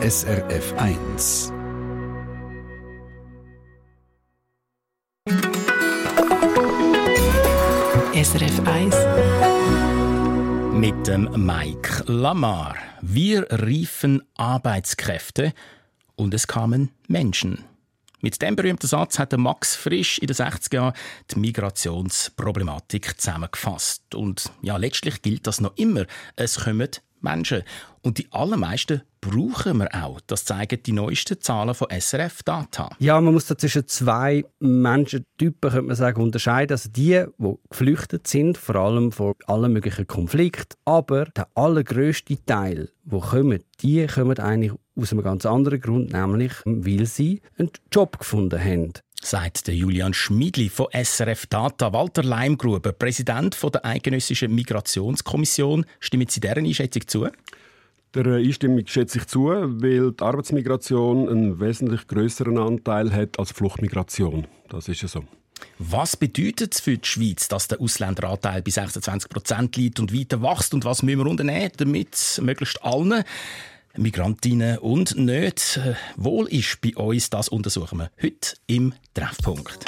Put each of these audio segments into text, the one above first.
SRF 1. SRF 1 mit dem Mike Lamar. Wir riefen Arbeitskräfte und es kamen Menschen. Mit dem berühmten Satz hat Max Frisch in den 60er Jahren die Migrationsproblematik zusammengefasst. Und ja, letztlich gilt das noch immer. Es kommen Menschen. Und die allermeisten brauchen wir auch. Das zeigen die neuesten Zahlen von SRF Data. Ja, man muss da zwischen zwei Menschentypen könnte man sagen, unterscheiden. Also die, die geflüchtet sind, vor allem vor allen möglichen Konflikten. Aber der allergrößte Teil, wo kommen, die kommen eigentlich aus einem ganz anderen Grund, nämlich weil sie einen Job gefunden haben sagt der Julian Schmidli von SRF Data. Walter Leimgruber, Präsident der Eidgenössischen Migrationskommission. Stimmen Sie deren Einschätzung zu? Der Einstimmung schätze ich zu, weil die Arbeitsmigration einen wesentlich größeren Anteil hat als Fluchtmigration. Das ist ja so. Was bedeutet es für die Schweiz, dass der Ausländeranteil bei 26 Prozent liegt und weiter wächst? Und was müssen wir unternehmen, damit möglichst allen Migrantinnen und nicht äh, wohl ist bei uns? Das untersuchen wir heute im Treffpunkt.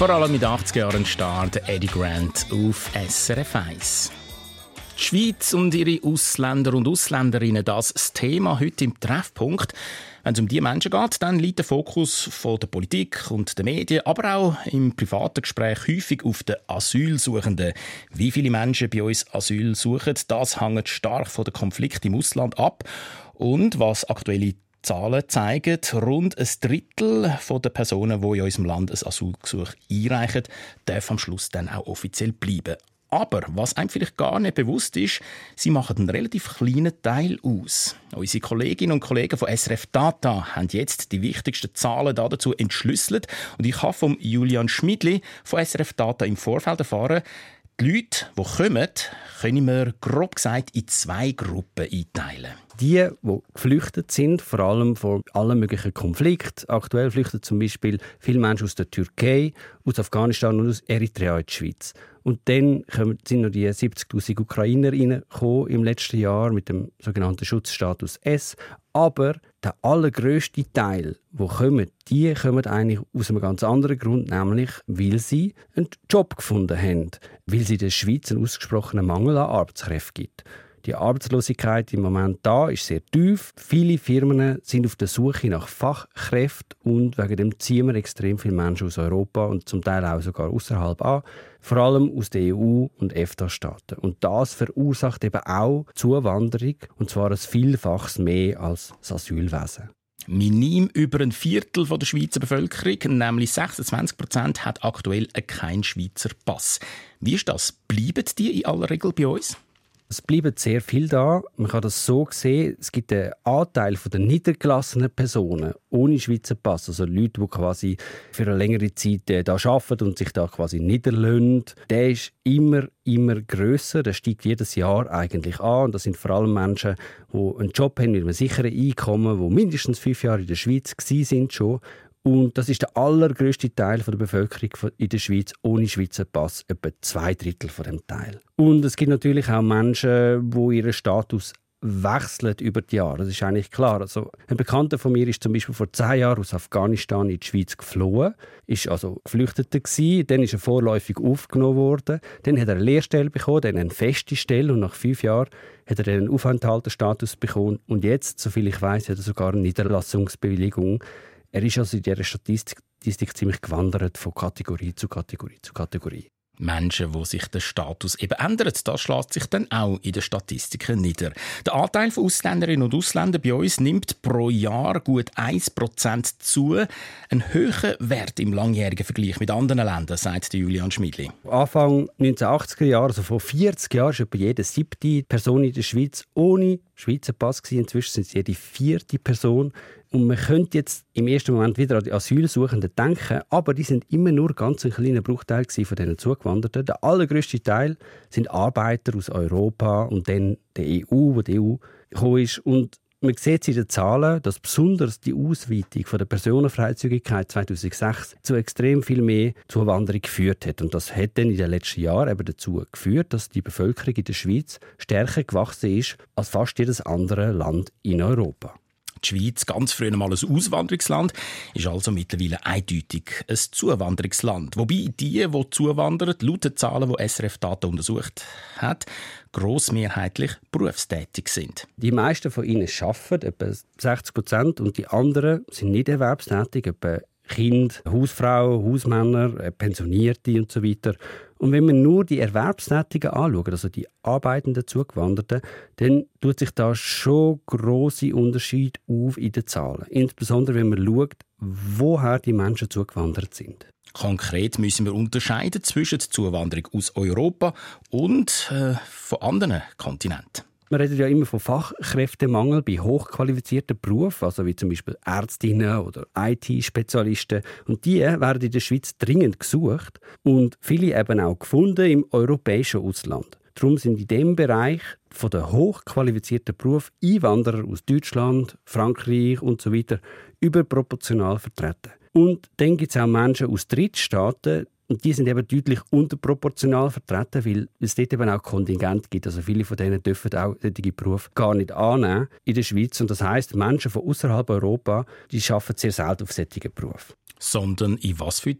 Vor allem mit 80 Jahren Start Eddie Grant auf SRF 1. Die Schweiz und ihre Ausländer und Ausländerinnen, das, das Thema heute im Treffpunkt. Wenn es um diese Menschen geht, dann liegt der Fokus von der Politik und der Medien, aber auch im privaten Gespräch häufig auf den Asylsuchenden. Wie viele Menschen bei uns Asyl suchen, das hängt stark von den Konflikten im Ausland ab. Und was aktuelle Zahlen zeigen, rund ein Drittel der Personen, die in unserem Land ein Asylgesuch einreichen, darf am Schluss dann auch offiziell bleiben. Aber was einem vielleicht gar nicht bewusst ist, sie machen einen relativ kleinen Teil aus. Unsere Kolleginnen und Kollegen von SRF Data haben jetzt die wichtigsten Zahlen dazu entschlüsselt und ich habe von Julian Schmidli von SRF Data im Vorfeld erfahren, die Leute, die kommen, können wir grob gesagt in zwei Gruppen einteilen. die, die geflüchtet sind, vor allem vor allen möglichen Konflikten. Aktuell flüchten zum Beispiel viele Menschen aus der Türkei, aus Afghanistan und aus Eritrea in die Schweiz. Und dann sind noch die 70.000 Ukrainer im letzten Jahr mit dem sogenannten Schutzstatus S. Aber der allergrößte Teil, wo kommen, die kommen eigentlich aus einem ganz anderen Grund, nämlich weil sie einen Job gefunden haben, weil sie in der Schweiz einen ausgesprochenen Mangel an Arbeitskräften gibt. Die Arbeitslosigkeit im Moment da ist sehr tief. Viele Firmen sind auf der Suche nach Fachkräften und wegen dem ziehen wir extrem viele Menschen aus Europa und zum Teil auch sogar außerhalb an, vor allem aus der EU und EFTA-Staaten. Und das verursacht eben auch Zuwanderung und zwar ein Vielfaches mehr als das Asylwesen. Minim über ein Viertel der Schweizer Bevölkerung, nämlich 26 Prozent, hat aktuell keinen Schweizer Pass. Wie ist das? Bleiben die in aller Regel bei uns? Es bleiben sehr viel da. Man kann das so sehen, es gibt einen Anteil der niedergelassenen Personen ohne Schweizer Pass, also Leute, die quasi für eine längere Zeit äh, da arbeiten und sich da quasi niederlösen. Der ist immer, immer grösser. Der steigt jedes Jahr eigentlich an. Und das sind vor allem Menschen, die einen Job haben mit einem sicheren Einkommen, die mindestens fünf Jahre in der Schweiz sind schon und das ist der allergrößte Teil der Bevölkerung in der Schweiz ohne Schweizer Pass, etwa zwei Drittel von dem Teil. Und es gibt natürlich auch Menschen, wo ihren Status wechseln über die Jahre. Das ist eigentlich klar. Also ein Bekannter von mir ist zum Beispiel vor zehn Jahren aus Afghanistan in die Schweiz geflohen, ist also Geflüchteter gewesen, dann ist er vorläufig aufgenommen worden, dann hat er eine Lehrstelle bekommen, dann eine feste Stelle und nach fünf Jahren hat er einen Aufenthalterstatus bekommen und jetzt, soviel ich weiß, hat er sogar eine Niederlassungsbewilligung er ist also in dieser Statistik, Statistik ziemlich gewandert von Kategorie zu Kategorie zu Kategorie. Menschen, wo sich der Status eben ändert. Das schlägt sich dann auch in den Statistiken nieder. Der Anteil von Ausländerinnen und Ausländern bei uns nimmt pro Jahr gut 1% zu. Ein höherer Wert im langjährigen Vergleich mit anderen Ländern, sagt Julian Schmidli. Anfang 1980er Jahre, also vor 40 Jahren, war etwa jede siebte Person in der Schweiz ohne Schweizer Pass. Inzwischen sind es jede vierte Person. Und man könnte jetzt im ersten Moment wieder an die Asylsuchenden denken, aber die sind immer nur ganz ein kleiner Bruchteil von diesen Zugewanderten. Der allergrößte Teil sind Arbeiter aus Europa und dann der EU, wo die EU gekommen ist. Und man sieht in den Zahlen, dass besonders die Ausweitung von der Personenfreizügigkeit 2006 zu extrem viel mehr Zuwanderung geführt hat. Und das hat dann in den letzten Jahren eben dazu geführt, dass die Bevölkerung in der Schweiz stärker gewachsen ist als fast jedes andere Land in Europa. Die Schweiz, ganz früher mal ein Auswanderungsland, ist also mittlerweile eindeutig ein Zuwanderungsland. Wobei die, die zuwandern, laut den Zahlen, die SRF Daten untersucht hat, grossmehrheitlich berufstätig sind. Die meisten von ihnen arbeiten, etwa 60 Prozent, und die anderen sind nicht erwerbstätig, etwa Kind, Hausfrauen, Hausmänner, äh, Pensionierte und so weiter. Und wenn man nur die Erwerbstätigen anschaut, also die arbeitenden Zugewanderten, dann tut sich da schon große Unterschied auf in den Zahlen. Insbesondere wenn man schaut, woher die Menschen zugewandert sind. Konkret müssen wir unterscheiden zwischen der Zuwanderung aus Europa und äh, von anderen Kontinenten. Man redet ja immer von Fachkräftemangel bei hochqualifizierten Berufen, also wie zum Beispiel Ärztinnen oder IT-Spezialisten. Und die werden in der Schweiz dringend gesucht und viele eben auch gefunden im europäischen Ausland. Darum sind in dem Bereich von den hochqualifizierten Berufen Einwanderer aus Deutschland, Frankreich und so weiter überproportional vertreten. Und dann gibt es auch Menschen aus Drittstaaten, und die sind eben deutlich unterproportional vertreten, weil es dort eben auch Kontingent gibt. Also viele von denen dürfen auch solche Berufe gar nicht annehmen in der Schweiz. Und das heißt, Menschen von außerhalb Europa, die arbeiten sehr selten auf solchen Berufen. Sondern in was für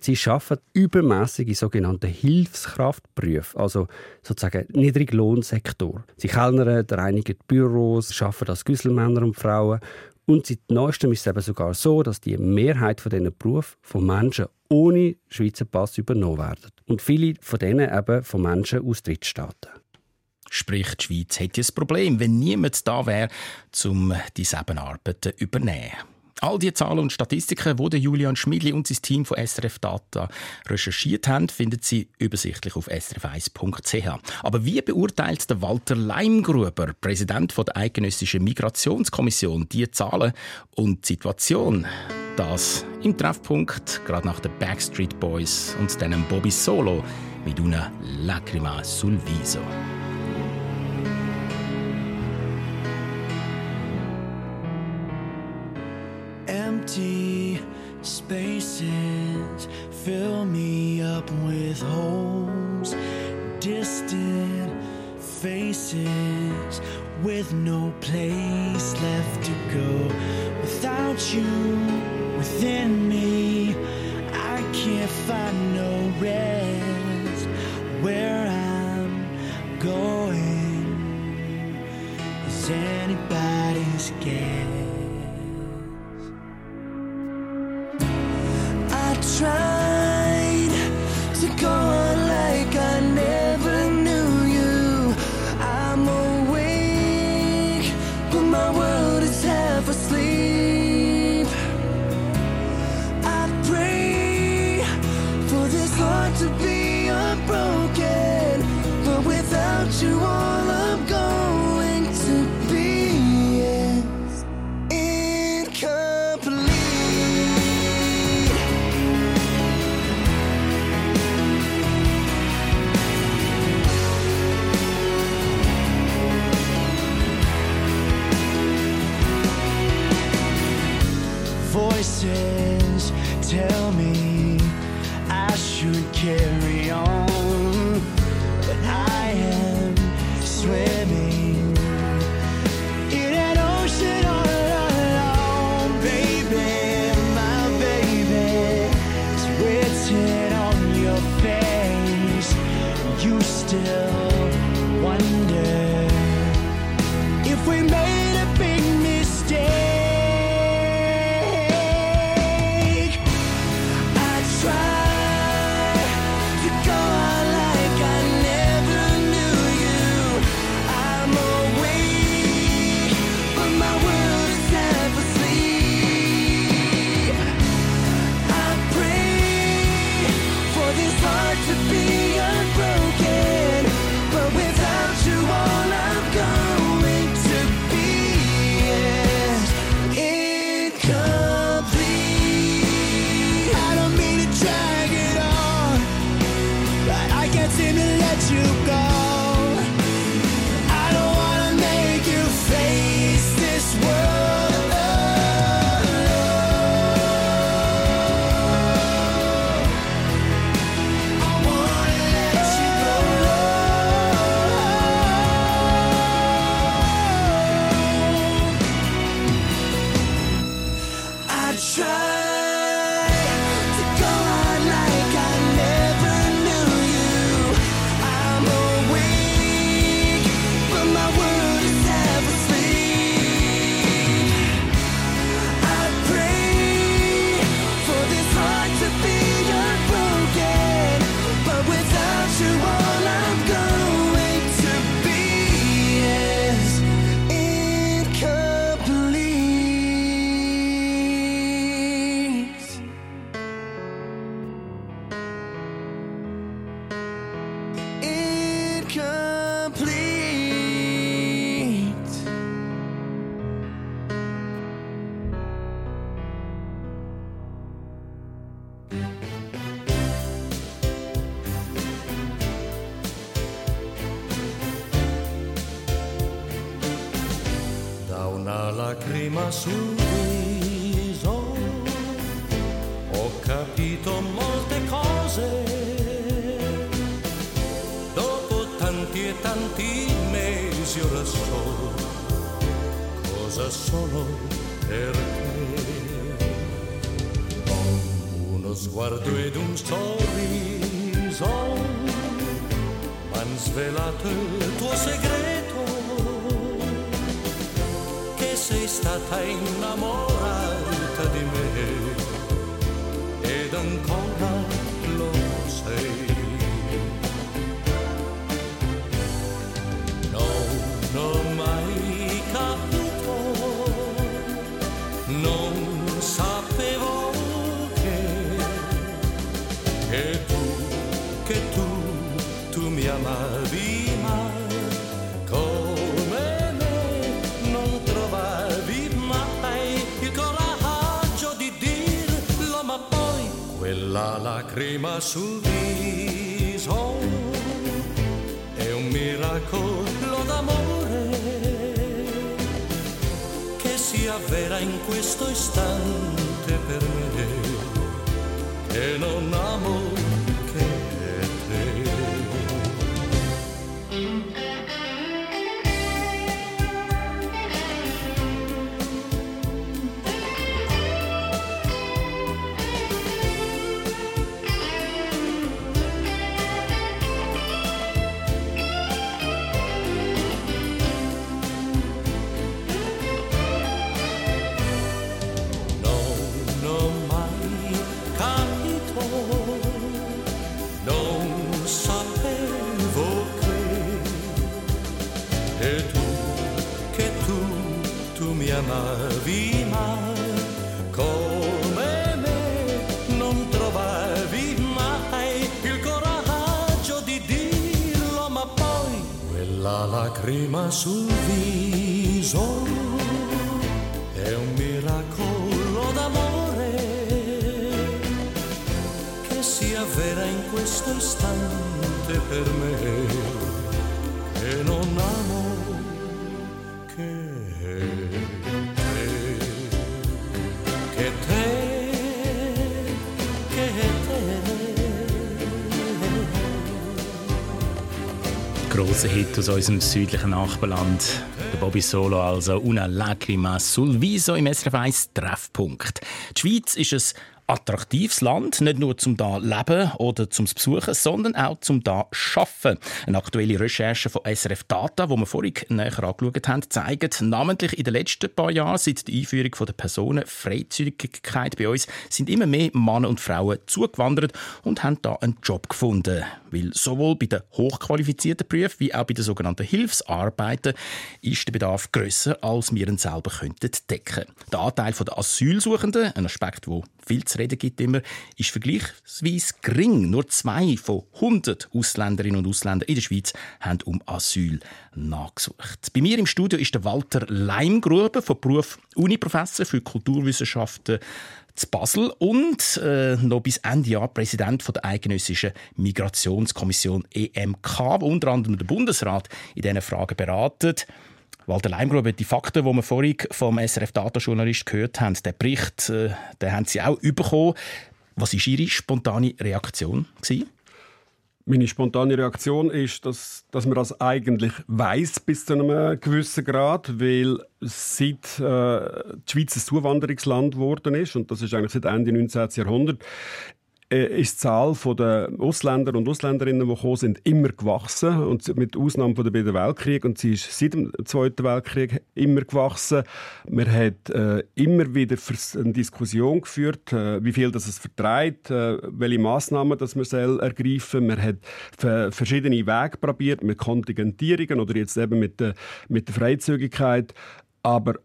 Sie arbeiten übermäßig in sogenannten Hilfskraftberufen, also sozusagen Niedriglohnsektor. Sie kellnern, reinigen Büros, arbeiten als Güsselmänner und Frauen und seit neuestem ist es eben sogar so, dass die Mehrheit von diesen Berufen von Menschen ohne Schweizer Pass übernommen werden. Und viele von denen eben von Menschen aus Drittstaaten. Sprich, die Schweiz hätte ein Problem, wenn niemand da wäre, um diese Arbeiten zu übernehmen. All die Zahlen und Statistiken, die Julian Schmidli und sein Team von SRF Data recherchiert haben, finden Sie übersichtlich auf srf1.ch. Aber wie beurteilt der Walter Leimgruber, Präsident der Eidgenössischen Migrationskommission, die Zahlen und die Situation? Das im Treffpunkt, gerade nach den Backstreet Boys und dann Bobby Solo mit einer Lacrima sul viso. fill me up with holes, distant faces with no place left to go. Without you within me, I can't find no rest where I'm going. Is anybody's guess? 转 stata innamorata di me. Ed ancora La lacrima sul viso è un miracolo d'amore che si avvera in questo istante per me e non amore. Amavi mai, come me non trovavi mai il coraggio di dirlo, ma poi quella lacrima sul viso è un miracolo d'amore che si avvera in questo istante per me Grosser Hit aus unserem südlichen Nachbarland. Der Bobby Solo, also Una Lacrima sul Viso im SRF 1 Treffpunkt. Die Schweiz ist ein attraktives Land, nicht nur zum da leben oder zum besuchen, sondern auch zum da schaffen. Eine aktuelle Recherche von SRF Data, wo wir vorhin näher angeschaut haben, zeigt, namentlich in den letzten paar Jahren seit der Einführung von der Personenfreizügigkeit bei uns sind immer mehr Männer und Frauen zugewandert und haben da einen Job gefunden, weil sowohl bei den hochqualifizierten Berufen wie auch bei den sogenannten Hilfsarbeiten ist der Bedarf grösser, als wir ihn selber könnten decken. Der Anteil der Asylsuchenden, ein Aspekt, wo viel zu reden gibt immer, ist vergleichsweise gering. Nur zwei von 100 Ausländerinnen und Ausländern in der Schweiz haben um Asyl nachgesucht. Bei mir im Studio ist der Walter Leimgruber vom Beruf Uniprofessor für Kulturwissenschaften zu Basel und äh, noch bis Ende Jahr Präsident von der Eidgenössischen Migrationskommission EMK, wo unter anderem der Bundesrat in diesen Fragen beratet. Walter Leimgruber, die Fakten, die wir vorhin vom SRF-Datajournalist gehört haben, der Bericht, äh, den haben Sie auch bekommen. Was war Ihre spontane Reaktion? Gewesen? Meine spontane Reaktion ist, dass, dass man das eigentlich weiß bis zu einem gewissen Grad, weil seit äh, die Schweiz ein Zuwanderungsland geworden ist, und das ist eigentlich seit Ende 19. Jahrhundert, äh, ist die Zahl der Ausländer und Ausländerinnen, die gekommen sind, immer gewachsen. Und mit Ausnahme von der beiden Weltkrieg. Und sie ist seit dem Zweiten Weltkrieg immer gewachsen. Man hat äh, immer wieder eine Diskussion geführt, äh, wie viel das es vertreibt, äh, welche Massnahmen das man soll ergreifen Man hat verschiedene Wege probiert, mit Kontingentierungen oder jetzt eben mit der, mit der Freizügigkeit. Aber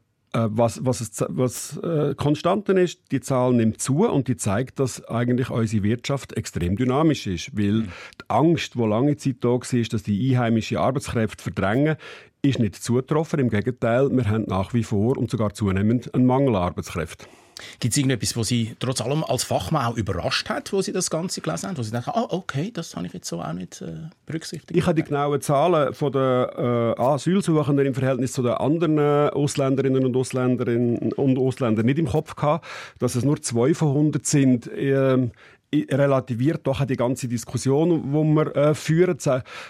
was, was, es, was äh, Konstanten ist, die Zahl nimmt zu und die zeigt, dass eigentlich unsere Wirtschaft extrem dynamisch ist. Weil mhm. die Angst, die lange Zeit da war, dass die einheimische Arbeitskräfte verdrängen, ist nicht zugetroffen. Im Gegenteil, wir haben nach wie vor und sogar zunehmend einen Mangel an Arbeitskräften. Gibt es irgendetwas, was Sie trotz allem als Fachmann auch überrascht hat, wo Sie das Ganze gelesen haben? Wo Sie denken, ah, okay, das habe ich jetzt so auch nicht äh, berücksichtigt? Ich habe die genauen Zahlen von der äh, Asylsuchenden im Verhältnis zu den anderen Ausländerinnen und Ausländerinnen und Ausländern nicht im Kopf gehabt, dass es nur zwei von 100 sind. Äh, relativiert doch die ganze Diskussion, die wir äh, führen.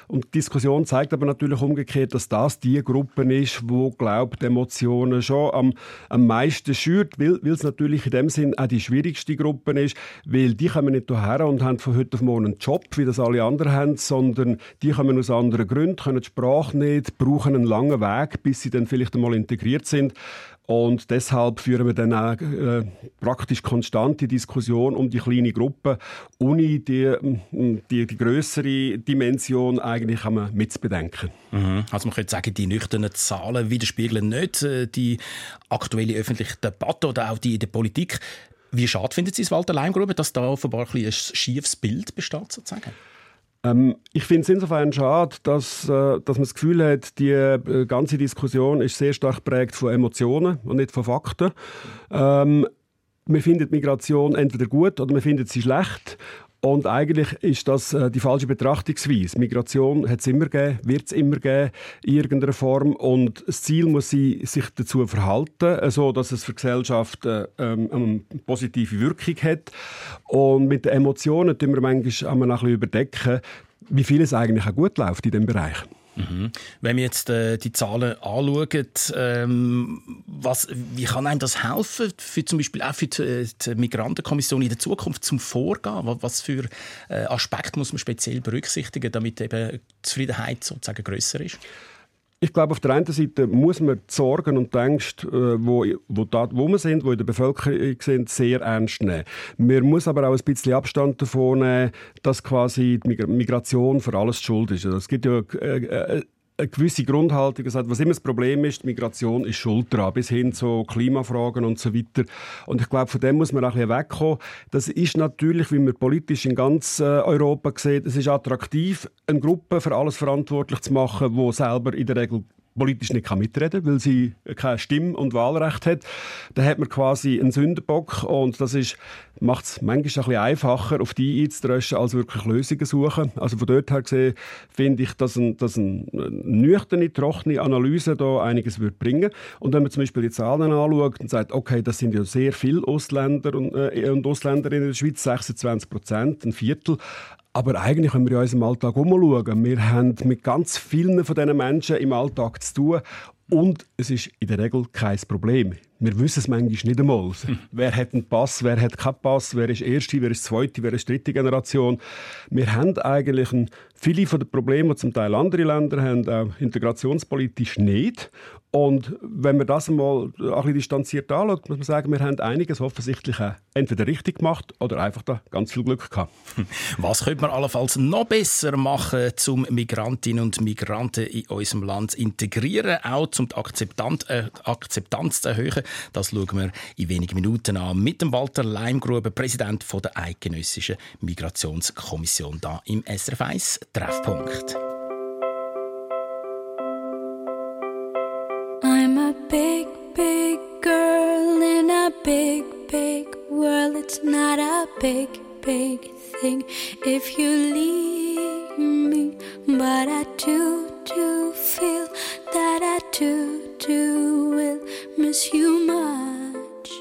Und die Diskussion zeigt aber natürlich umgekehrt, dass das die Gruppe ist, wo glaubt, Emotionen schon am, am meisten schürt, weil, weil es natürlich in dem Sinn auch die schwierigste Gruppe ist, weil die kommen nicht hierher und haben von heute auf morgen einen Job, wie das alle anderen haben, sondern die kommen aus anderen Gründen, können die Sprache nicht, brauchen einen langen Weg, bis sie dann vielleicht einmal integriert sind. Und deshalb führen wir dann auch äh, praktisch konstante Diskussion um die kleine Gruppe, ohne die, die, die größere Dimension eigentlich mitzubedenken. Mhm. Also man könnte sagen, die nüchternen Zahlen widerspiegeln nicht äh, die aktuelle öffentliche Debatte oder auch die in der Politik. Wie schade finden Sie es, Walter Leimgrube, dass da offenbar ein, ein schiefes Bild besteht, sozusagen? Ähm, ich finde es insofern schade, dass, äh, dass man das Gefühl hat, die äh, ganze Diskussion ist sehr stark geprägt von Emotionen und nicht von Fakten. Ähm, man findet Migration entweder gut oder man findet sie schlecht. Und eigentlich ist das äh, die falsche Betrachtungsweise. Migration hat es immer gegeben, wird es immer geben, in irgendeiner Form. Und das Ziel muss sein, sich dazu verhalten, so dass es für die Gesellschaft äh, ähm, eine positive Wirkung hat. Und mit den Emotionen tun wir manchmal ein bisschen überdecken, wie viel es eigentlich auch gut läuft in diesem Bereich. Mhm. Wenn wir jetzt äh, die Zahlen anschauen, ähm, was, wie kann einem das helfen, für zum Beispiel auch für die, äh, die Migrantenkommission in der Zukunft zum Vorgehen? Was für äh, Aspekte muss man speziell berücksichtigen, damit eben die Zufriedenheit sozusagen größer ist? Ich glaube, auf der einen Seite muss man die Sorgen und die Ängste, äh, wo, wo, da, wo wir sind, wo in der Bevölkerung sind, sehr ernst nehmen. Man muss aber auch ein bisschen Abstand davon nehmen, dass quasi die Migration für alles schuld ist. Also es gibt ja äh, äh, eine gewisse Grundhaltung gesagt, was immer das Problem ist, Migration ist schuld dran, bis hin zu Klimafragen und so weiter. Und ich glaube, von dem muss man auch ein bisschen wegkommen. Das ist natürlich, wie man politisch in ganz äh, Europa sieht, es ist attraktiv, eine Gruppe für alles verantwortlich zu machen, wo selber in der Regel politisch nicht mitreden kann, weil sie kein Stimm- und Wahlrecht hat. Dann hat man quasi einen Sündenbock und das macht es manchmal ein bisschen einfacher, auf die einzudröschen, als wirklich Lösungen suchen. Also von dort her gesehen finde ich, dass, ein, dass eine nüchterne, trockene Analyse da einiges würde bringen. Und wenn man zum Beispiel die Zahlen anschaut und sagt, okay, das sind ja sehr viele Ausländer und, äh, und Ausländerinnen in der Schweiz, 26 Prozent, ein Viertel, aber eigentlich, wenn wir in unserem Alltag umschauen, wir haben mit ganz vielen von diesen Menschen im Alltag zu tun und es ist in der Regel kein Problem. Wir wissen es manchmal nicht einmal. Hm. Wer hat einen Pass, wer hat keinen Pass, wer ist erste, wer ist zweite, wer ist dritte Generation. Wir haben eigentlich ein, viele von den Problemen, die zum Teil andere Länder haben, auch integrationspolitisch nicht. Und wenn man das einmal ein bisschen distanziert anschaut, muss man sagen, wir haben einiges offensichtlich entweder richtig gemacht oder einfach da ganz viel Glück gehabt. Was könnte man allenfalls noch besser machen, um Migrantinnen und Migranten in unserem Land zu integrieren, auch um die Akzeptanz, äh, Akzeptanz zu erhöhen? Das schauen wir in wenigen Minuten an mit dem Walter Leimgruber, Präsident der Eidgenössischen Migrationskommission, da im SRF 1 Treffpunkt. I'm a big, big girl in a big, big world. It's not a big, big thing if you leave me, but I do, do feel that I do, do will miss you much,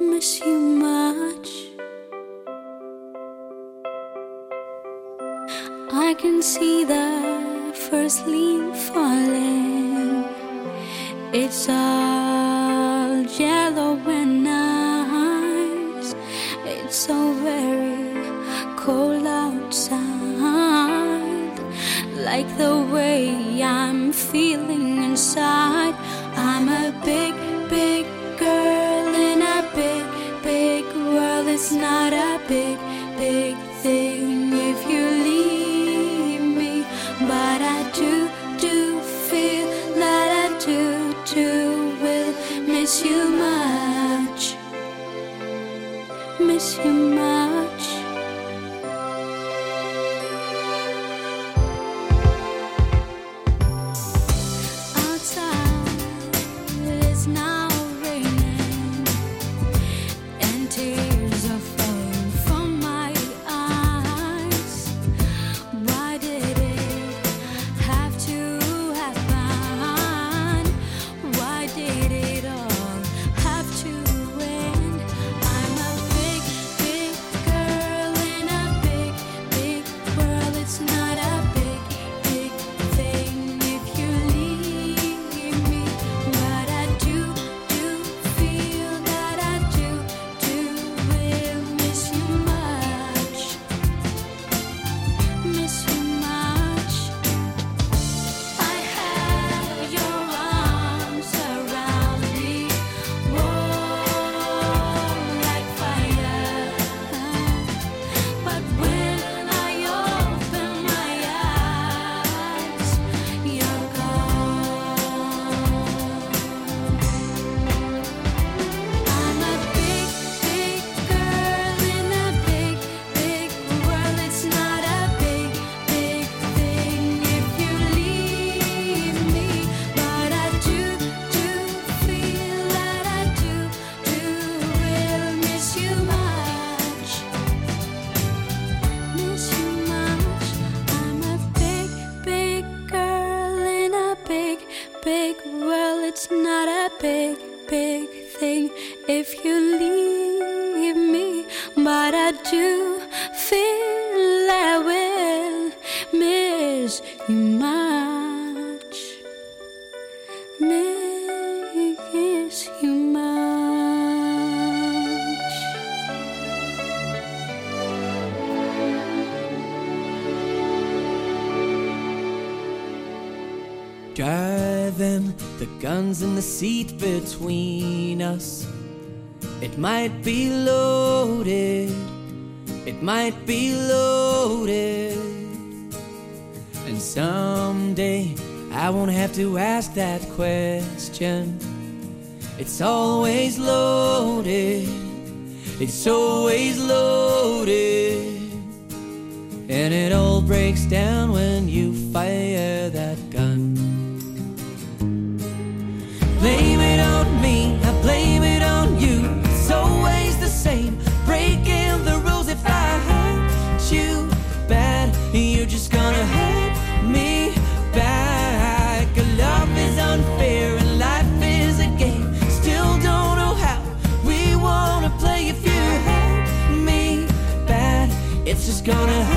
miss you much. I can see the first leaf falling. It's all yellow and nice. It's so very cold Like the way I'm feeling inside. I'm a big, big girl in a big, big world. It's not a big, big between us. It might be loaded, it might be loaded. And someday I won't have to ask that question. It's always loaded, it's always loaded. And it all breaks down when you fire that. gonna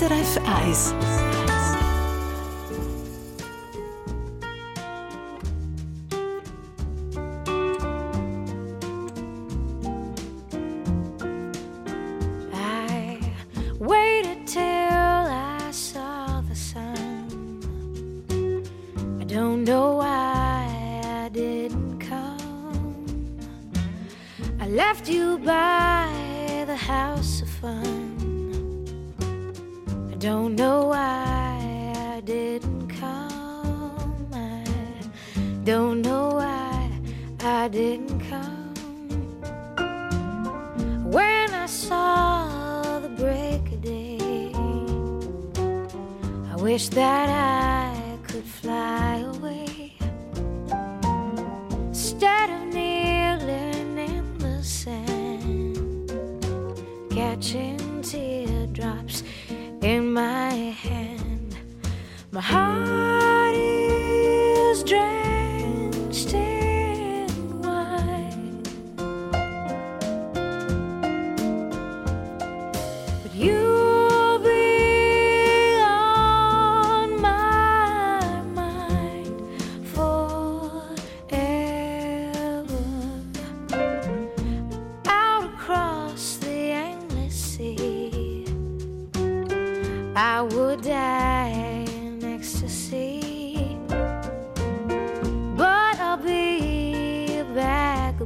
SRF 1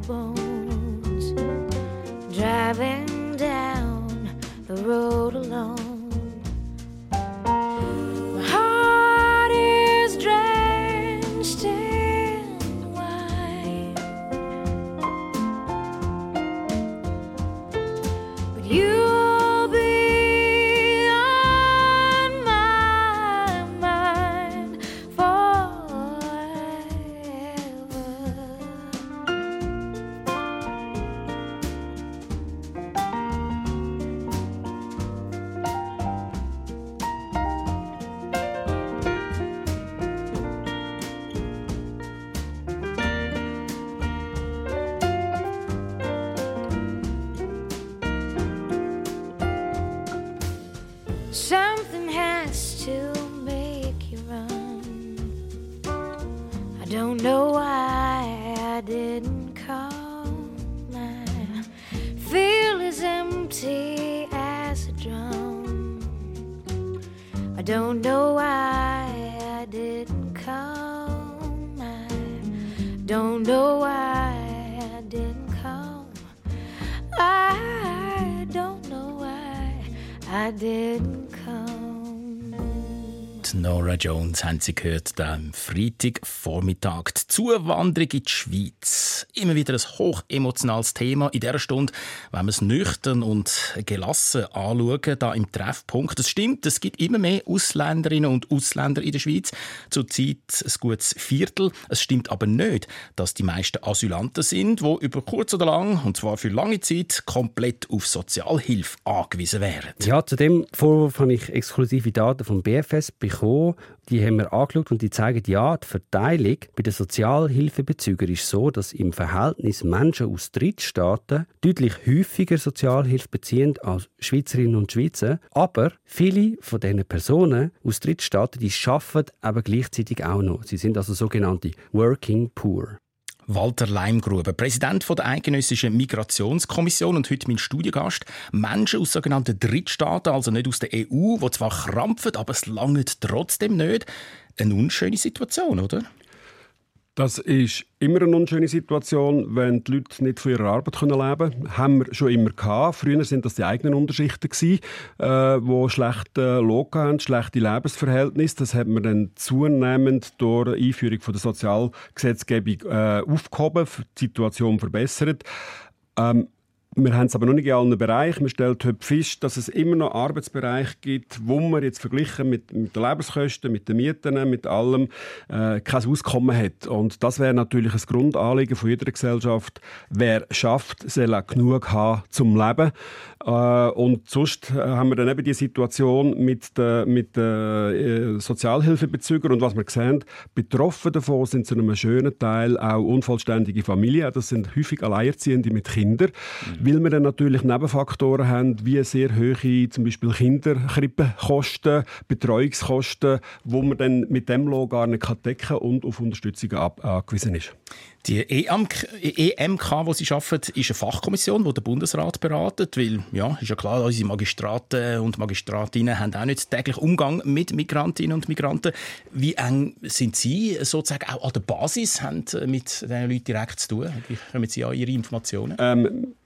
bones driving down the road alone. Jones haben Sie gehört am Freitagvormittag. Die Zuwanderung in die Schweiz. Immer wieder ein hochemotionales Thema in dieser Stunde, wenn wir es nüchtern und gelassen anschauen, da im Treffpunkt. Es stimmt, es gibt immer mehr Ausländerinnen und Ausländer in der Schweiz. Zurzeit ein gutes Viertel. Es stimmt aber nicht, dass die meisten Asylanten sind, die über kurz oder lang, und zwar für lange Zeit, komplett auf Sozialhilfe angewiesen wären. Ja, zu dem Vorwurf habe ich exklusive Daten vom BFS bekommen. Die haben wir angeschaut und die zeigen, ja, die Verteilung bei den Sozialhilfebezügern ist so, dass im Verhältnis Menschen aus Drittstaaten deutlich häufiger Sozialhilfe beziehen als Schweizerinnen und Schweizer. Aber viele von diesen Personen aus Drittstaaten, die arbeiten aber gleichzeitig auch noch. Sie sind also sogenannte Working Poor. Walter Leimgruber, Präsident der Eidgenössischen Migrationskommission und heute mein Studiogast. Menschen aus sogenannten Drittstaaten, also nicht aus der EU, die zwar krampfen, aber es langt trotzdem nicht. Eine unschöne Situation, oder? Das ist immer eine unschöne Situation, wenn die Leute nicht von ihrer Arbeit leben können. Haben wir schon immer gehabt. Früher sind das die eigenen Unterschichten gewesen, äh, die schlechte Lohn haben, schlechte Lebensverhältnisse. Das hat man dann zunehmend durch die Einführung von der Sozialgesetzgebung äh, aufgehoben, die Situation verbessert. Ähm, wir haben es aber noch nicht in allen Bereichen. Man stellt heute fest, dass es immer noch Arbeitsbereiche gibt, wo man jetzt verglichen mit, mit den Lebenskosten, mit den Mieten, mit allem äh, kein Auskommen hat. Und das wäre natürlich ein Grundanliegen von jeder Gesellschaft. Wer schafft, soll auch genug haben zum Leben. Äh, und sonst äh, haben wir dann eben die Situation mit den mit äh, Sozialhilfebezügern und was wir sehen, betroffen davon sind zu einem schönen Teil auch unvollständige Familien. Das sind häufig Alleinerziehende mit Kindern. Weil wir dann natürlich Nebenfaktoren haben, wie sehr hohe zum Beispiel Kinderkrippenkosten, Betreuungskosten, wo man dann mit dem Lohn gar nicht decken kann und auf Unterstützung angewiesen ist. Die EMK, EMK, wo Sie arbeiten, ist eine Fachkommission, die der Bundesrat beratet, weil, ja, ist ja klar, unsere Magistraten und Magistratinnen haben auch nicht täglich Umgang mit Migrantinnen und Migranten. Wie eng sind Sie sozusagen auch an der Basis, haben mit diesen Leuten direkt zu tun? Wie kommen Sie an Ihre Informationen? Ähm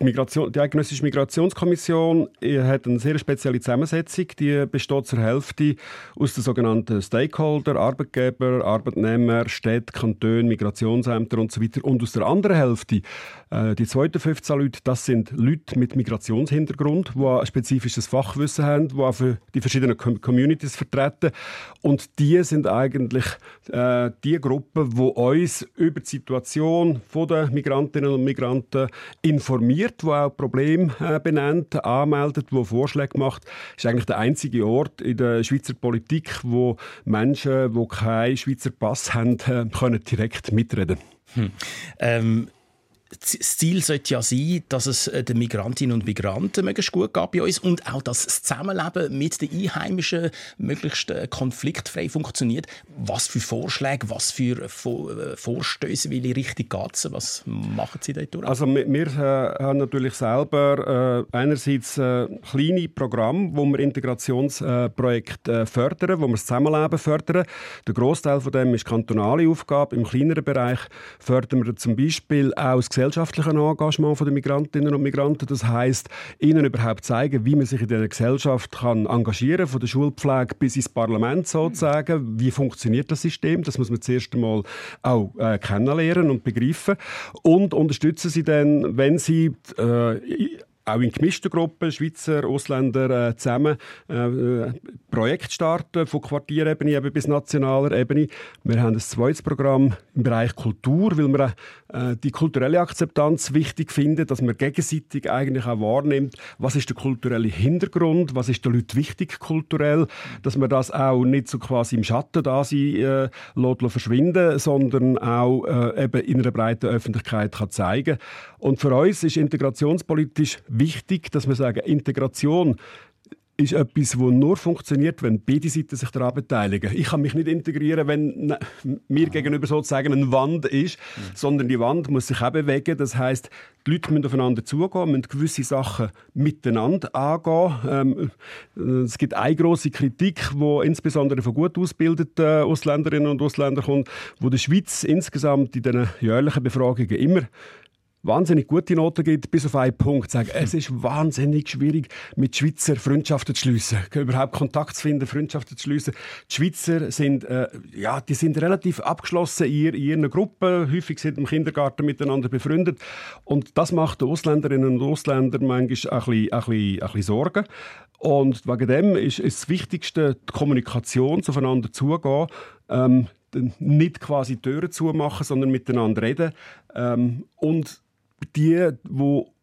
Migration, die Eidgenössische Migrationskommission hat eine sehr spezielle Zusammensetzung. Die besteht zur Hälfte aus den sogenannten Stakeholder, Arbeitgeber, Arbeitnehmer, Städte, Kantone, Migrationsämter und so. Und aus der anderen Hälfte, äh, die zweiten 15 Leute, das sind Leute mit Migrationshintergrund, die ein spezifisches Fachwissen haben, die auch für die verschiedenen Communities vertreten. Und die sind eigentlich äh, die Gruppe, die uns über die Situation der Migrantinnen und Migranten informiert informiert, wo auch Probleme äh, benennt, anmeldet, wo Vorschläge macht. Das ist eigentlich der einzige Ort in der Schweizer Politik, wo Menschen, die keinen Schweizer Pass haben, äh, können direkt mitreden. Hm. Ähm das Ziel sollte ja sein, dass es äh, den Migrantinnen und Migranten möglichst gut geht bei uns und auch, dass das Zusammenleben mit den Einheimischen möglichst äh, konfliktfrei funktioniert. Was für Vorschläge, was für äh, Vorstöße, welche Richtung geht es? Was machen Sie dort durch? Also wir, wir haben natürlich selber äh, einerseits äh, kleine Programme, wo wir Integrationsprojekte fördern, wo wir das Zusammenleben fördern. Der Großteil von dem ist kantonale Aufgabe. Im kleineren Bereich fördern wir zum Beispiel auch das gesellschaftliche Engagement der Migrantinnen und Migranten. Das heißt, ihnen überhaupt zeigen, wie man sich in dieser Gesellschaft kann engagieren, von der Schulpflege bis ins Parlament sozusagen. Wie funktioniert das System? Das muss man zuerst einmal auch äh, kennenlernen und begreifen. Und unterstützen sie dann, wenn sie äh, auch in gemischten Gruppen, Schweizer, Ausländer äh, zusammen, äh, Projekte starten, von Quartierebene eben bis nationaler Ebene. Wir haben ein zweites Programm im Bereich Kultur, weil wir äh, die kulturelle Akzeptanz wichtig finden, dass man gegenseitig eigentlich auch wahrnimmt, was ist der kulturelle Hintergrund, was ist den Leuten wichtig kulturell, dass man das auch nicht so quasi im Schatten da sein äh, verschwinden, sondern auch äh, eben in einer breiten Öffentlichkeit kann zeigen. Und für uns ist integrationspolitisch wichtig, dass wir sagen, Integration ist etwas, das nur funktioniert, wenn beide Seiten sich daran beteiligen. Ich kann mich nicht integrieren, wenn ne, mir gegenüber sozusagen eine Wand ist, mhm. sondern die Wand muss sich auch bewegen. Das heißt, die Leute müssen aufeinander zugehen, müssen gewisse Sachen miteinander angehen. Ähm, es gibt eine große Kritik, die insbesondere von gut ausgebildeten Ausländerinnen und Ausländern kommt, wo der Schweiz insgesamt in den jährlichen Befragungen immer wahnsinnig gute Noten gibt, bis auf einen Punkt. Sagen, es ist wahnsinnig schwierig, mit Schweizer Freundschaften zu schliessen, überhaupt Kontakt zu finden, Freundschaften zu schliessen. Die Schweizer sind, äh, ja, die sind relativ abgeschlossen in, ihren Gruppen. Häufig sind im Kindergarten miteinander befreundet. Und das macht den Ausländerinnen und Ausländern manchmal ein bisschen, ein bisschen, ein bisschen Sorgen. Und wegen dem ist, ist das Wichtigste die Kommunikation, aufeinander zugehen. Ähm, nicht quasi Türen zumachen, sondern miteinander reden. Ähm, und die, die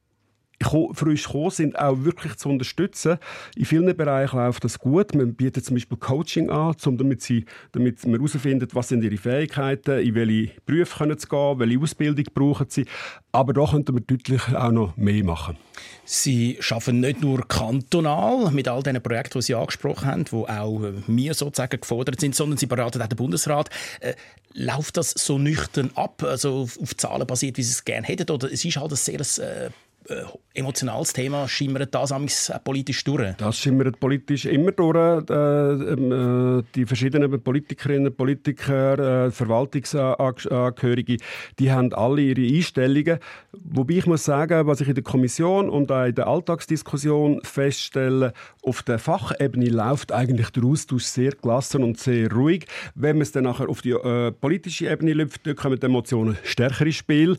frisch gekommen sind, auch wirklich zu unterstützen. In vielen Bereichen läuft das gut. Man bietet zum Beispiel Coaching an, um damit, sie, damit man herausfindet, was sind ihre Fähigkeiten, in welche Berufe können sie gehen, welche Ausbildung brauchen sie. Aber da könnten wir deutlich auch noch mehr machen. Sie arbeiten nicht nur kantonal mit all diesen Projekten, die Sie angesprochen haben, wo auch wir sozusagen gefordert sind, sondern Sie beraten auch den Bundesrat. Äh, läuft das so nüchtern ab, also auf Zahlen basiert, wie Sie es gerne hätten? Oder es ist halt ein sehr äh, äh, emotionales Thema schimmert das politisch durch? Das schimmert politisch immer durch. Äh, ähm, äh, die verschiedenen Politikerinnen Politiker, äh, Verwaltungsangehörige, die haben alle ihre Einstellungen. Wobei ich muss sagen, was ich in der Kommission und auch in der Alltagsdiskussion feststelle, auf der Fachebene läuft eigentlich der Austausch sehr gelassen und sehr ruhig. Wenn man es dann nachher auf die äh, politische Ebene läuft, dann kommen die Emotionen stärker ins Spiel.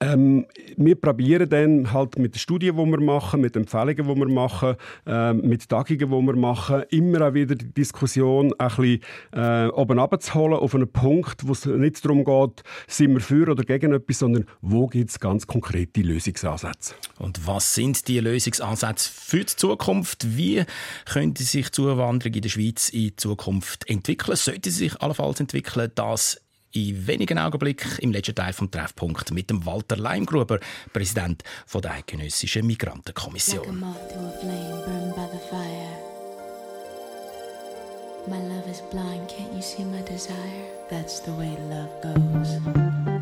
Ähm, wir probieren dann halt mit den Studien, die wir machen, mit Empfehlungen, die wir machen, äh, mit Tagungen, die wir machen, immer auch wieder die Diskussion ein bisschen äh, oben runterzuholen auf einen Punkt, wo es nicht darum geht, sind wir für oder gegen etwas, sondern wo gibt es ganz konkrete Lösungsansätze. Und was sind die Lösungsansätze für die Zukunft? Wie könnte sich Zuwanderung in der Schweiz in Zukunft entwickeln? Sollte sie sich allenfalls entwickeln? Das in wenigen Augenblicken im letzten Teil vom Treffpunkt mit dem Walter Leimgruber, Präsident von der Eidgenössischen Migrantenkommission. My love is blind, can't you see my desire? That's the way love goes.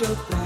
Like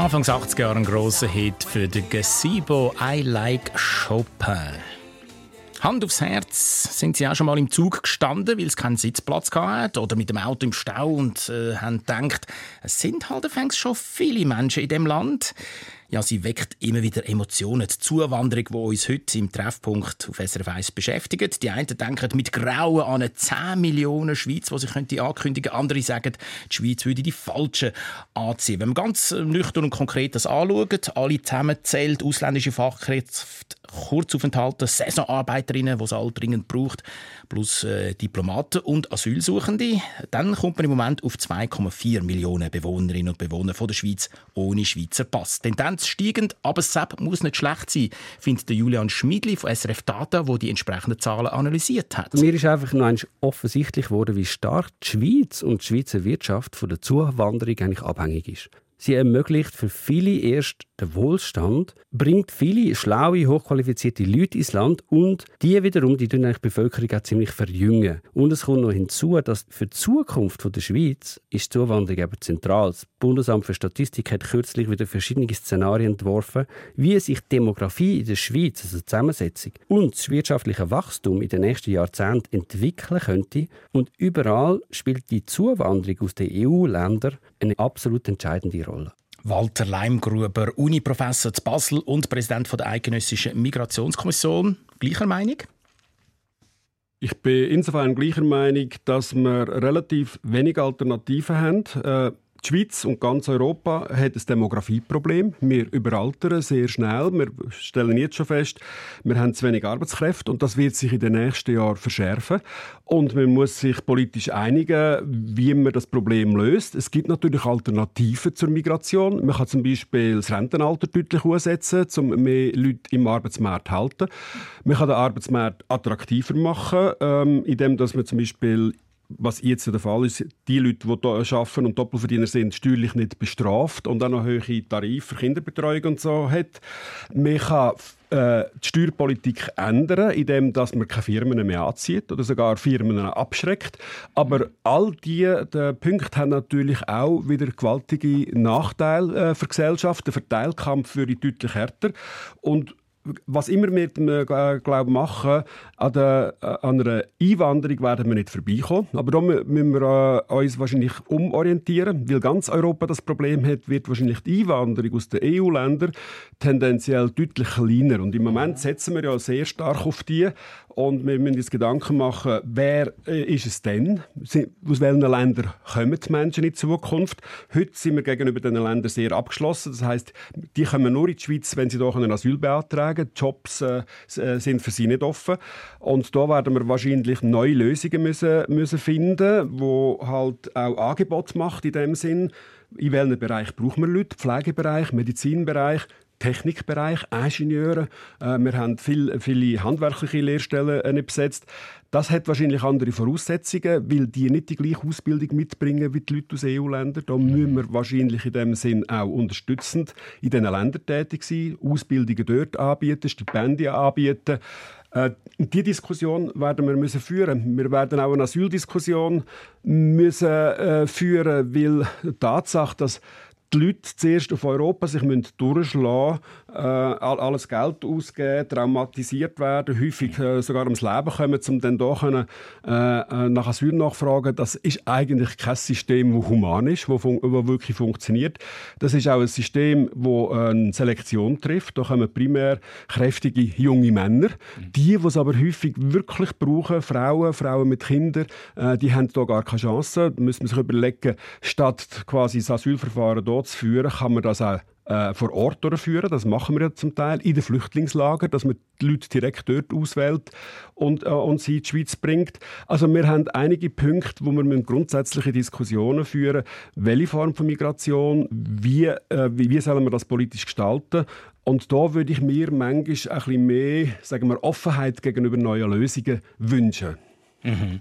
Anfangs 80er Jahre ein grosser Hit für den Gazebo I Like Chopin. Hand aufs Herz, sind Sie auch schon mal im Zug gestanden, weil es keinen Sitzplatz hatte oder mit dem Auto im Stau und äh, haben gedacht, es sind halt anfangs schon viele Menschen in dem Land. Ja, sie weckt immer wieder Emotionen. Die Zuwanderung, die uns heute im Treffpunkt auf SRF 1 beschäftigt. Die einen denken mit Grauen an eine 10 Millionen Schweiz, die sich könnte ankündigen Andere sagen, die Schweiz würde die Falschen anziehen. Wenn man ganz äh, nüchtern und konkret das anschaut, alle zusammenzählt, ausländische Fachkräfte, Kurzaufenthalte, Saisonarbeiterinnen, die es all dringend braucht, plus äh, Diplomaten und Asylsuchende, dann kommt man im Moment auf 2,4 Millionen Bewohnerinnen und Bewohner von der Schweiz ohne Schweizer Pass. Tendenz steigend, aber es muss nicht schlecht sein, findet Julian Schmidli von SRF Data, der die entsprechenden Zahlen analysiert hat. Mir ist einfach noch offensichtlich geworden, wie stark die Schweiz und die Schweizer Wirtschaft von der Zuwanderung eigentlich abhängig ist. Sie ermöglicht für viele erst den Wohlstand, bringt viele schlaue, hochqualifizierte Leute ins Land und die wiederum, die tun die Bevölkerung auch ziemlich verjüngen. Und es kommt noch hinzu, dass für die Zukunft der Schweiz ist die Zuwanderung eben zentral. Das Bundesamt für Statistik hat kürzlich wieder verschiedene Szenarien entworfen, wie sich die Demografie in der Schweiz, also die Zusammensetzung, und das wirtschaftliche Wachstum in den nächsten Jahrzehnten entwickeln könnte. Und überall spielt die Zuwanderung aus den EU-Ländern eine absolut entscheidende Rolle. Walter Leimgruber, Uniprofessor zu Basel und Präsident der Eidgenössischen Migrationskommission. Gleicher Meinung? Ich bin insofern gleicher Meinung, dass wir relativ wenig Alternativen haben. Die Schweiz und ganz Europa hat ein Demografieproblem. Wir überaltern sehr schnell. Wir stellen jetzt schon fest, wir haben zu wenig Arbeitskräfte und das wird sich in den nächsten Jahren verschärfen. Und man muss sich politisch einigen, wie man das Problem löst. Es gibt natürlich Alternativen zur Migration. Man kann zum Beispiel das Rentenalter deutlich ansetzen, um mehr Leute im Arbeitsmarkt zu halten. Man kann den Arbeitsmarkt attraktiver machen, ähm, indem man zum Beispiel was jetzt der Fall ist, die Leute, die hier arbeiten und Doppelverdiener sind, steuerlich nicht bestraft und auch noch hohe Tarife für Kinderbetreuung und so hat. Man kann äh, die Steuerpolitik ändern, indem dass man keine Firmen mehr anzieht oder sogar Firmen abschreckt. Aber all diese die Punkte haben natürlich auch wieder gewaltige Nachteile äh, für Gesellschaft. Der Verteilkampf würde deutlich härter. Und was immer wir äh, glaub, machen, an, der, äh, an einer Einwanderung werden wir nicht vorbeikommen. Aber da müssen wir äh, uns wahrscheinlich umorientieren. Weil ganz Europa das Problem hat, wird wahrscheinlich die Einwanderung aus den EU-Ländern tendenziell deutlich kleiner. Und im Moment setzen wir ja sehr stark auf die. Und wir müssen uns Gedanken machen, wer äh, ist es denn? Aus welchen Ländern kommen die Menschen in Zukunft? Heute sind wir gegenüber diesen Ländern sehr abgeschlossen. Das heißt, die kommen nur in die Schweiz, wenn sie hier Asyl beantragen. Die Jobs äh, äh, sind für sie nicht offen. Und da werden wir wahrscheinlich neue Lösungen müssen, müssen finden, wo halt auch Angebot macht in dem Sinn. In welchem Bereich brauchen wir Leute? Pflegebereich, Medizinbereich, Technikbereich, Ingenieure. Äh, wir haben viel, viele handwerkliche Lehrstellen äh, besetzt. Das hat wahrscheinlich andere Voraussetzungen, weil die nicht die gleiche Ausbildung mitbringen wie die Leute aus EU-Ländern. Da müssen wir wahrscheinlich in dem Sinn auch unterstützend in diesen Ländern tätig sein, Ausbildungen dort anbieten, Stipendien anbieten. Äh, die Diskussion werden wir müssen führen. Wir werden auch eine Asyldiskussion müssen äh, führen, weil die Tatsache, dass die Leute zuerst auf Europa sich durchschlagen müssen, äh, alles Geld ausgeben, traumatisiert werden, häufig äh, sogar ums Leben kommen, um dann doch können, äh, äh, nach Asyl nachfragen. Das ist eigentlich kein System, das human ist, das wirklich funktioniert. Das ist auch ein System, das äh, eine Selektion trifft. Da kommen primär kräftige junge Männer. Die, die es aber häufig wirklich brauchen, Frauen, Frauen mit Kindern, äh, die haben da gar keine Chance. Da müssen wir sich überlegen, statt quasi das Asylverfahren führen, kann man das auch äh, vor Ort durchführen. Das machen wir ja zum Teil in den Flüchtlingslagern, dass man die Leute direkt dort auswählt und, äh, und sie in die Schweiz bringt. Also wir haben einige Punkte, wo wir grundsätzliche Diskussionen führen welche Form von Migration, wie, äh, wie, wie sollen wir das politisch gestalten und da würde ich mir manchmal ein bisschen mehr sagen wir, Offenheit gegenüber neuen Lösungen wünschen. Mhm.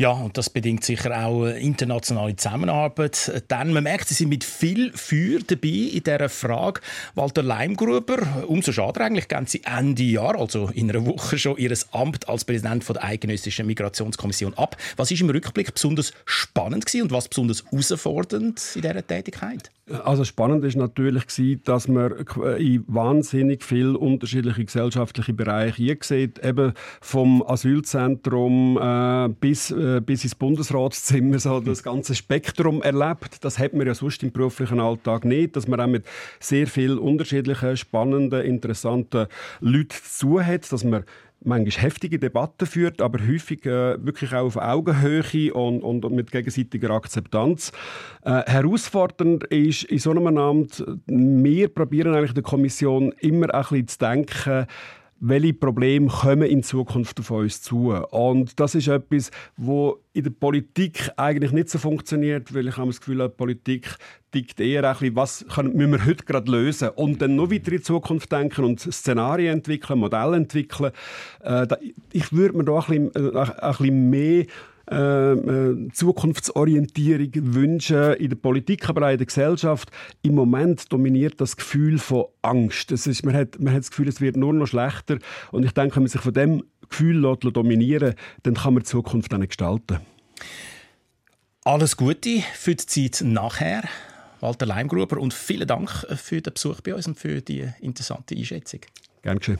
Ja, und das bedingt sicher auch internationale Zusammenarbeit. Denn man merkt, Sie sind mit viel Feuer dabei in dieser Frage. Walter Leimgruber, umso schade eigentlich, gehen Sie Ende Jahr, also in einer Woche schon, Ihr Amt als Präsident der Eidgenössischen Migrationskommission ab. Was ist im Rückblick besonders spannend gewesen und was besonders herausfordernd in dieser Tätigkeit? Also spannend ist natürlich dass man in wahnsinnig viele unterschiedliche gesellschaftliche Bereiche sieht, eben vom Asylzentrum äh, bis äh, äh, bis ins Bundesratszimmer so das ganze Spektrum erlebt. Das hat man ja sonst im beruflichen Alltag nicht, dass man auch mit sehr vielen unterschiedlichen, spannenden, interessanten Leuten zu hat, dass man manchmal heftige Debatten führt, aber häufig äh, wirklich auch auf Augenhöhe und, und mit gegenseitiger Akzeptanz. Äh, herausfordernd ist in so einem Amt, wir probieren eigentlich der Kommission immer ein bisschen zu denken, welche Probleme kommen in Zukunft auf uns zu. Und das ist etwas, wo in der Politik eigentlich nicht so funktioniert, weil ich habe das Gefühl, die Politik dickt eher ein bisschen, was können, müssen wir heute gerade lösen und dann noch weiter in die Zukunft denken und Szenarien entwickeln, Modelle entwickeln. Äh, ich würde mir da ein bisschen, äh, ein bisschen mehr äh, äh, Zukunftsorientierung wünschen in der Politik, aber auch in der Gesellschaft. Im Moment dominiert das Gefühl von Angst. Das ist, man, hat, man hat das Gefühl, es wird nur noch schlechter. Und ich denke, wenn man sich von dem Gefühl lässt, dominieren dann kann man die Zukunft dann gestalten. Alles Gute für die Zeit nachher. Walter Leimgruber und vielen Dank für den Besuch bei uns und für die interessante Einschätzung. Gerne geschehen.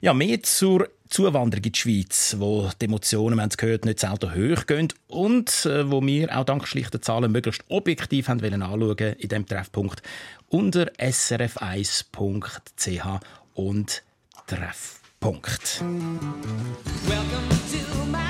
Ja, mehr zur Zuwanderung in die Schweiz, wo die Emotionen, wir haben es gehört, nicht selten hoch gehen und äh, wo wir auch dank schlichter Zahlen möglichst objektiv haben wollen anschauen in diesem Treffpunkt unter srf1.ch und Treffpunkt. Welcome to my